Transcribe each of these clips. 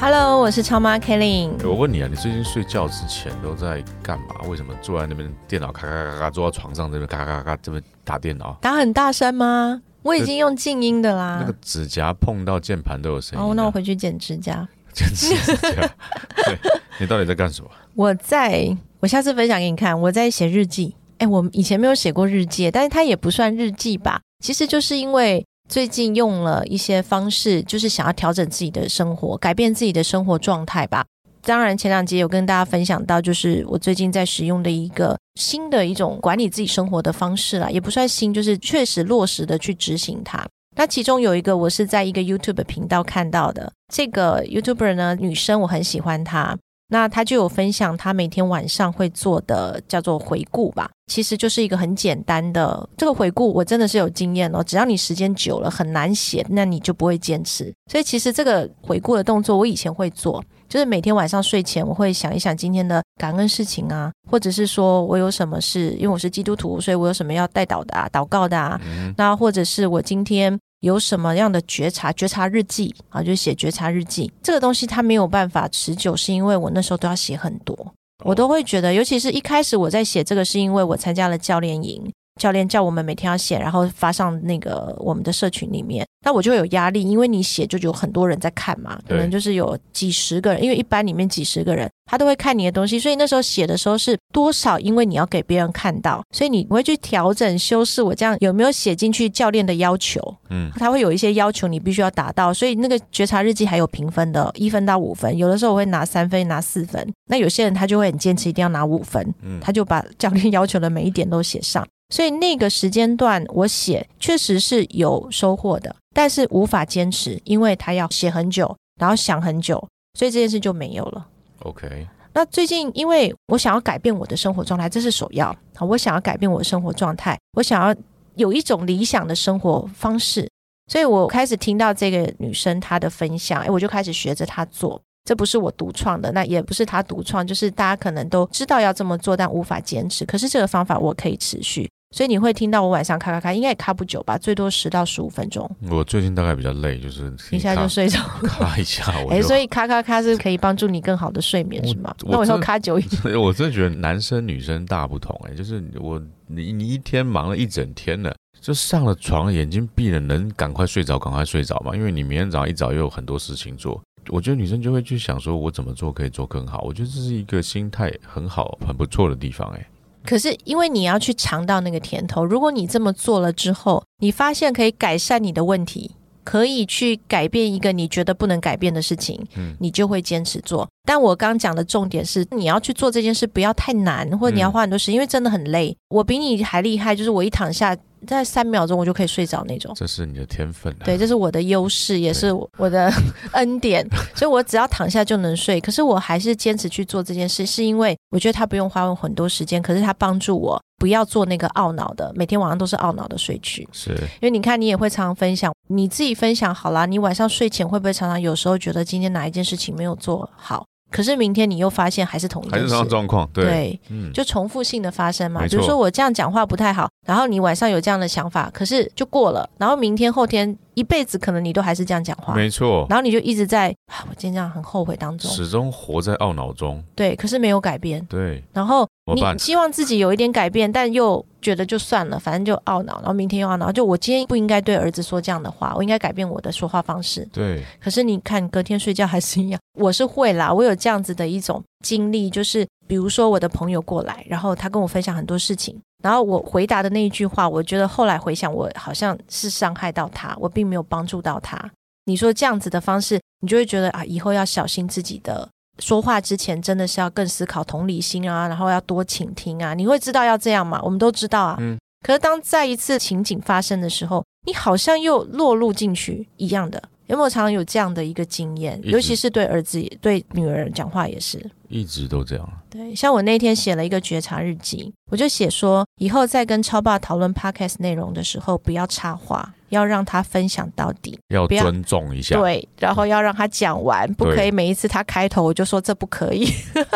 Hello，我是超妈 Kelly。我问你啊，你最近睡觉之前都在干嘛？为什么坐在那边电脑咔咔咔咔，坐到床上这边咔咔咔咔这边打电脑？打很大声吗？我已经用静音的啦。那个指甲碰到键盘都有声音。哦，那我回去剪指甲。剪指甲。对，你到底在干什么？我在，我下次分享给你看。我在写日记。哎，我以前没有写过日记，但是它也不算日记吧？其实就是因为。最近用了一些方式，就是想要调整自己的生活，改变自己的生活状态吧。当然，前两集有跟大家分享到，就是我最近在使用的一个新的一种管理自己生活的方式啦，也不算新，就是确实落实的去执行它。那其中有一个，我是在一个 YouTube 频道看到的，这个 YouTuber 呢，女生，我很喜欢她。那他就有分享他每天晚上会做的叫做回顾吧，其实就是一个很简单的这个回顾，我真的是有经验哦。只要你时间久了很难写，那你就不会坚持。所以其实这个回顾的动作，我以前会做，就是每天晚上睡前我会想一想今天的感恩事情啊，或者是说我有什么事，因为我是基督徒，所以我有什么要代祷的啊、祷告的啊，那或者是我今天。有什么样的觉察？觉察日记啊，就写觉察日记。这个东西它没有办法持久，是因为我那时候都要写很多，我都会觉得，尤其是一开始我在写这个，是因为我参加了教练营，教练叫我们每天要写，然后发上那个我们的社群里面，那我就有压力，因为你写就有很多人在看嘛，可能就是有几十个人，因为一般里面几十个人。他都会看你的东西，所以那时候写的时候是多少？因为你要给别人看到，所以你会去调整修饰。我这样有没有写进去教练的要求？嗯，他会有一些要求，你必须要达到。所以那个觉察日记还有评分的，一分到五分。有的时候我会拿三分，拿四分。那有些人他就会很坚持，一定要拿五分。嗯，他就把教练要求的每一点都写上。所以那个时间段我写确实是有收获的，但是无法坚持，因为他要写很久，然后想很久，所以这件事就没有了。OK，那最近因为我想要改变我的生活状态，这是首要啊！我想要改变我的生活状态，我想要有一种理想的生活方式，所以我开始听到这个女生她的分享，哎，我就开始学着她做。这不是我独创的，那也不是她独创，就是大家可能都知道要这么做，但无法坚持。可是这个方法我可以持续。所以你会听到我晚上咔咔咔，应该也咔不久吧，最多十到十五分钟。我最近大概比较累，就是一下就睡着，咔一下我。哎，所以咔咔咔是可以帮助你更好的睡眠，是吗？那我说咔久一点。我真的觉得男生女生大不同，哎，就是我你你一天忙了一整天了，就上了床，眼睛闭了，能赶快睡着赶快睡着嘛？因为你明天早上一早又有很多事情做。我觉得女生就会去想说，我怎么做可以做更好？我觉得这是一个心态很好、很不错的地方，哎。可是，因为你要去尝到那个甜头，如果你这么做了之后，你发现可以改善你的问题，可以去改变一个你觉得不能改变的事情，嗯，你就会坚持做。但我刚讲的重点是，你要去做这件事，不要太难，或者你要花很多时间，因为真的很累。我比你还厉害，就是我一躺下。在三秒钟我就可以睡着那种，这是你的天分。对，这是我的优势，也是我的 恩典，所以我只要躺下就能睡。可是我还是坚持去做这件事，是因为我觉得它不用花我很多时间，可是它帮助我不要做那个懊恼的，每天晚上都是懊恼的睡去。是，因为你看，你也会常常分享，你自己分享好啦，你晚上睡前会不会常常有时候觉得今天哪一件事情没有做好？可是明天你又发现还是同一还是同样状况，对，嗯，就重复性的发生嘛。比如说我这样讲话不太好，然后你晚上有这样的想法，可是就过了，然后明天后天。一辈子可能你都还是这样讲话，没错。然后你就一直在啊，我今天这样很后悔当中，始终活在懊恼中。对，可是没有改变。对。然后你希望自己有一点改变，但又觉得就算了，反正就懊恼。然后明天又懊恼，就我今天不应该对儿子说这样的话，我应该改变我的说话方式。对。可是你看，隔天睡觉还是一样。我是会啦，我有这样子的一种经历，就是比如说我的朋友过来，然后他跟我分享很多事情。然后我回答的那一句话，我觉得后来回想，我好像是伤害到他，我并没有帮助到他。你说这样子的方式，你就会觉得啊，以后要小心自己的说话之前，真的是要更思考同理心啊，然后要多倾听啊。你会知道要这样吗？我们都知道啊。嗯。可是当再一次情景发生的时候，你好像又落入进去一样的。有没有常常有这样的一个经验？尤其是对儿子、对女儿讲话也是。一直都这样。对，像我那天写了一个觉察日记，我就写说，以后在跟超爸讨论 podcast 内容的时候，不要插话，要让他分享到底。要尊重一下。对，然后要让他讲完，不可以每一次他开头我就说这不可以，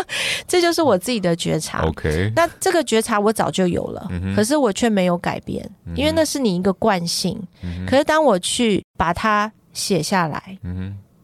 这就是我自己的觉察。OK，那这个觉察我早就有了，嗯可是我却没有改变，因为那是你一个惯性。嗯可是当我去把它写下来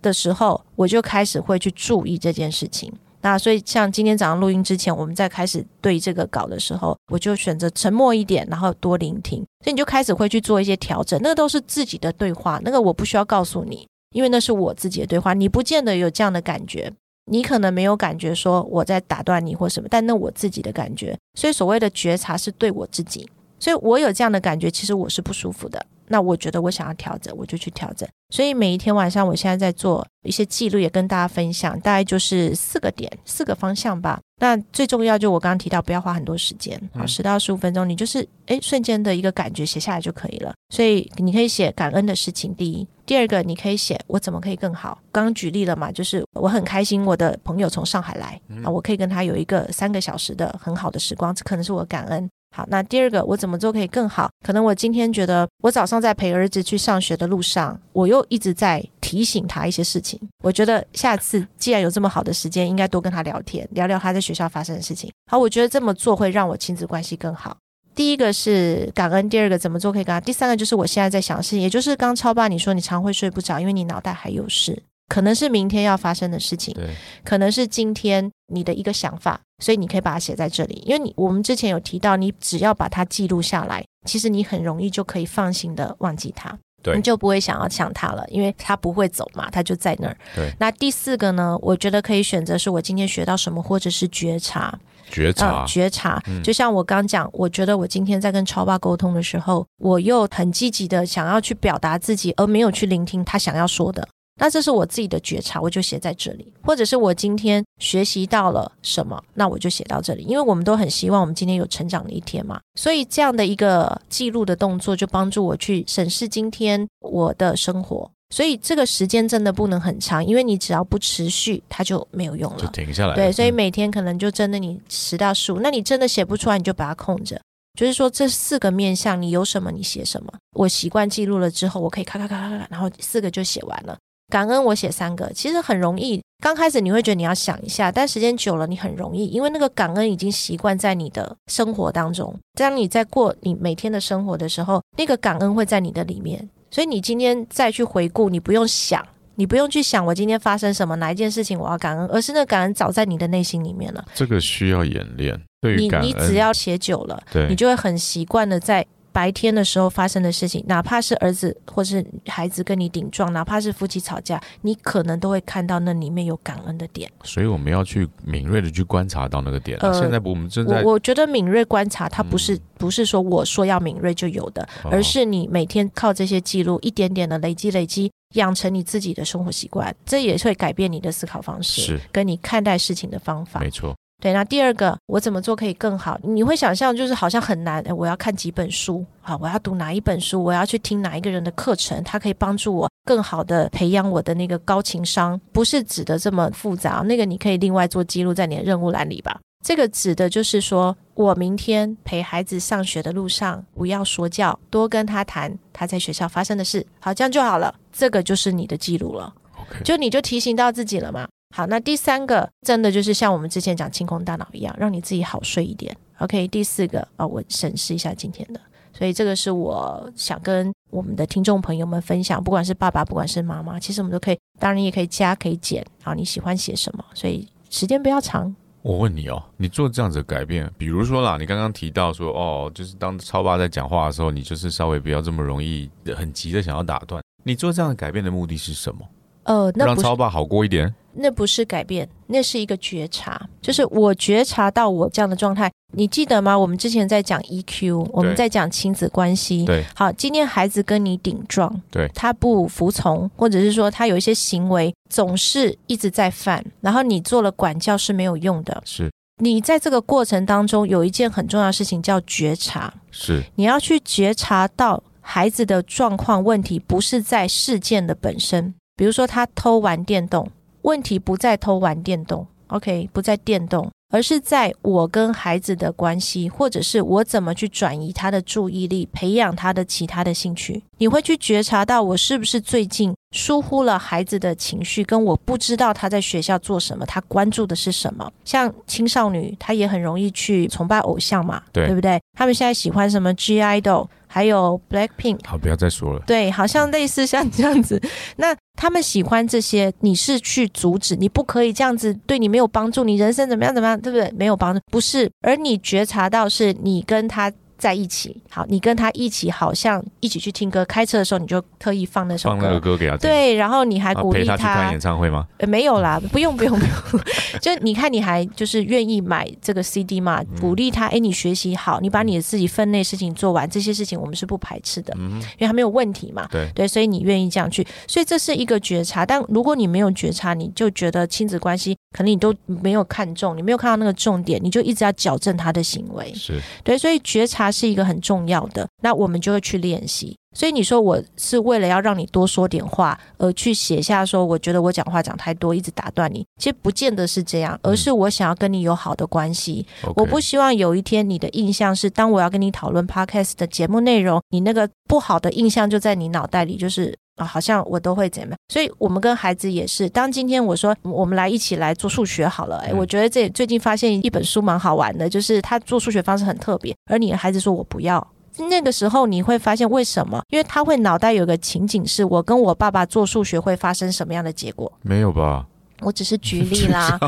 的时候，我就开始会去注意这件事情。那所以，像今天早上录音之前，我们在开始对这个稿的时候，我就选择沉默一点，然后多聆听。所以你就开始会去做一些调整，那个都是自己的对话，那个我不需要告诉你，因为那是我自己的对话，你不见得有这样的感觉。你可能没有感觉说我在打断你或什么，但那我自己的感觉。所以所谓的觉察是对我自己，所以我有这样的感觉，其实我是不舒服的。那我觉得我想要调整，我就去调整。所以每一天晚上，我现在在做一些记录，也跟大家分享，大概就是四个点、四个方向吧。那最重要就我刚刚提到，不要花很多时间，啊，嗯十到十五分钟，你就是诶瞬间的一个感觉写下来就可以了。所以你可以写感恩的事情，第一。第二个，你可以写我怎么可以更好。刚刚举例了嘛，就是我很开心，我的朋友从上海来啊，我可以跟他有一个三个小时的很好的时光，这可能是我的感恩。好，那第二个我怎么做可以更好？可能我今天觉得我早上在陪儿子去上学的路上，我又一直在提醒他一些事情。我觉得下次既然有这么好的时间，应该多跟他聊天，聊聊他在学校发生的事情。好，我觉得这么做会让我亲子关系更好。第一个是感恩，第二个怎么做可以更好，第三个就是我现在在想事情，也就是刚超爸你说你常会睡不着，因为你脑袋还有事，可能是明天要发生的事情，对，可能是今天你的一个想法，所以你可以把它写在这里。因为你我们之前有提到，你只要把它记录下来，其实你很容易就可以放心的忘记它，对你就不会想要抢它了，因为它不会走嘛，它就在那儿。对，那第四个呢，我觉得可以选择是我今天学到什么，或者是觉察。觉察呃，觉察嗯，就像我刚讲，我觉得我今天在跟超爸沟通的时候，我又很积极的想要去表达自己，而没有去聆听他想要说的。那这是我自己的觉察，我就写在这里，或者是我今天学习到了什么，那我就写到这里，因为我们都很希望我们今天有成长的一天嘛，所以这样的一个记录的动作，就帮助我去审视今天我的生活。所以这个时间真的不能很长，因为你只要不持续，它就没有用了。就停下来。对，所以嗯每天可能就真的你十到十五，那你真的写不出来，你就把它空着。就是说这四个面向，你有什么你写什么。我习惯记录了之后，我可以咔咔咔咔咔，然后四个就写完了。感恩我写三个，其实很容易。刚开始你会觉得你要想一下，但时间久了你很容易，因为那个感恩已经习惯在你的生活当中。当你在过你每天的生活的时候，那个感恩会在你的里面，所以你今天再去回顾，你不用想，你不用去想我今天发生什么哪一件事情我要感恩，而是那个感恩早在你的内心里面了。这个需要演练。对于你感恩，你只要写久了，对你就会很习惯的在白天的时候发生的事情，哪怕是儿子或是孩子跟你顶撞，哪怕是夫妻吵架，你可能都会看到那里面有感恩的点。所以我们要去敏锐的去观察到那个点啊。呃现在我们正在我我觉得敏锐观察，它不是、嗯不是说我说要敏锐就有的，哦而是你每天靠这些记录，一点点的累积累积，养成你自己的生活习惯，这也会改变你的思考方式，是跟你看待事情的方法。没错，对，那第二个，我怎么做可以更好？你会想象就是好像很难，诶我要看几本书啊，我要读哪一本书，我要去听哪一个人的课程，他可以帮助我更好的培养我的那个高情商，不是指的这么复杂，那个你可以另外做记录在你的任务栏里吧。这个指的就是说，我明天陪孩子上学的路上，不要说教，多跟他谈他在学校发生的事，好，这样就好了。这个就是你的记录了。OK，就你就提醒到自己了嘛。好，那第三个真的就是像我们之前讲清空大脑一样，让你自己好睡一点。OK，第四个啊、我审视一下今天的，所以这个是我想跟我们的听众朋友们分享，不管是爸爸，不管是妈妈，其实我们都可以，当然也可以加可以减，好，你喜欢写什么，所以时间不要长。我问你哦，你做这样子的改变，比如说啦，你刚刚提到说，哦，就是当超爸在讲话的时候，你就是稍微不要这么容易很急的想要打断。你做这样的改变的目的是什么？呃，那让超爸好过一点？那不是改变，那是一个觉察，就是我觉察到我这样的状态。你记得吗？我们之前在讲 EQ，我们在讲亲子关系。对好，今天孩子跟你顶撞，对他不服从，或者是说他有一些行为总是一直在犯，然后你做了管教是没有用的。是你在这个过程当中有一件很重要的事情叫觉察，是，你要去觉察到孩子的状况问题不是在事件的本身，比如说他偷玩电动，问题不在偷玩电动，OK，不在电动。而是在我跟孩子的关系，或者是我怎么去转移他的注意力，培养他的其他的兴趣。你会去觉察到我是不是最近疏忽了孩子的情绪，跟我不知道他在学校做什么，他关注的是什么。像青少年，他也很容易去崇拜偶像嘛，对对不对？他们现在喜欢什么 G IDOL，还有 Black Pink，好，不要再说了。对，好像类似像这样子。那他们喜欢这些，你是去阻止，你不可以这样子，对你没有帮助，你人生怎么样怎么样，对不对？没有帮助，不是。而你觉察到是你跟他在一起，好，你跟他一起，好像一起去听歌，开车的时候你就特意放那首放那个歌。给他听，对，然后你还啊鼓励陪他去看演唱会吗？呃，没有啦，不用不用不用，就你看你还就是愿意买这个 CD 嘛，嗯鼓励他，哎，你学习好，你把你的自己分内事情做完，这些事情我们是不排斥的，嗯，因为他没有问题嘛。对，对，所以你愿意这样去，所以这是一个觉察。但如果你没有觉察，你就觉得亲子关系可能你都没有看重，你没有看到那个重点，你就一直要矫正他的行为。是对，所以觉察是一个很重要的，那我们就会去练习。所以你说我是为了要让你多说点话，而去写下说，我觉得我讲话讲太多，一直打断你。其实不见得是这样，而是我想要跟你有好的关系。我不希望有一天你的印象是，当我要跟你讨论 podcast 的节目内容，你那个不好的印象就在你脑袋里，就是啊，好像我都会怎么样。所以我们跟孩子也是，当今天我说我们来一起来做数学好了，哎，嗯我觉得这最近发现一本书蛮好玩的，就是他做数学方式很特别，而你的孩子说我不要。那个时候你会发现为什么？因为他会脑袋有个情景，是我跟我爸爸做数学会发生什么样的结果。没有吧？我只是举 例啦。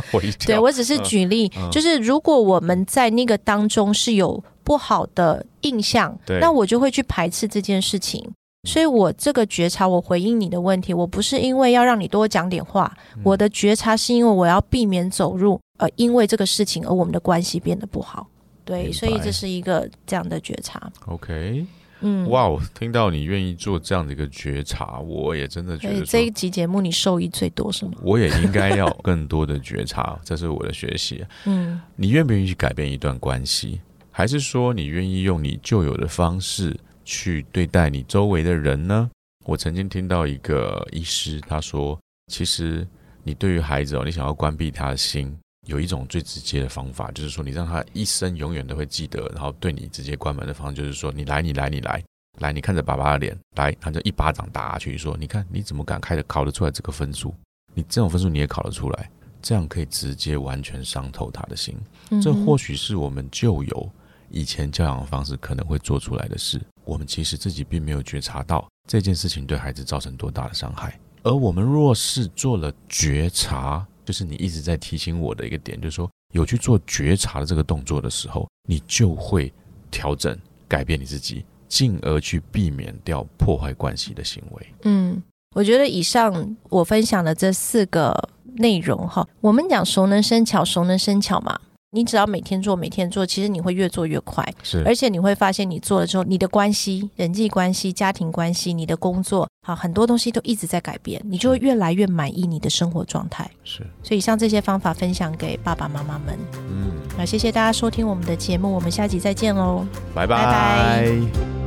对我只是举例，嗯就是如果我们在那个当中是有不好的印象对，那我就会去排斥这件事情。所以我这个觉察，我回应你的问题，我不是因为要让你多讲点话，嗯我的觉察是因为我要避免走入呃，因为这个事情而我们的关系变得不好。对，所以这是一个这样的觉察。OK，嗯，哇哦，听到你愿意做这样的一个觉察，我也真的觉得这一，集节目你受益最多是吗？我也应该要更多的觉察，这是我的学习。嗯你愿不愿意去改变一段关系，还是说你愿意用你旧有的方式去对待你周围的人呢？我曾经听到一个医师他说，其实你对于孩子哦，你想要关闭他的心，有一种最直接的方法，就是说你让他一生永远都会记得，然后对你直接关门的方式，就是说你来，你来，你来。来，你看着爸爸的脸，来，他就一巴掌打下去，说：“你看你怎么敢开的考得出来这个分数？你这种分数你也考得出来，这样可以直接完全伤透他的心。嗯这或许是我们旧有以前教养的方式可能会做出来的事，我们其实自己并没有觉察到这件事情对孩子造成多大的伤害。而我们若是做了觉察，就是你一直在提醒我的一个点，就是说有去做觉察的这个动作的时候，你就会调整、改变你自己，进而去避免掉破坏关系的行为。嗯，我觉得以上我分享的这四个内容哈，我们讲熟能生巧，熟能生巧嘛。你只要每天做，每天做，其实你会越做越快，是而且你会发现，你做了之后，你的关系、人际关系、家庭关系、你的工作，好，很多东西都一直在改变，你就会越来越满意你的生活状态。是，所以，以上这些方法分享给爸爸妈妈们。嗯，那，谢谢大家收听我们的节目，我们下集再见喽。拜拜拜拜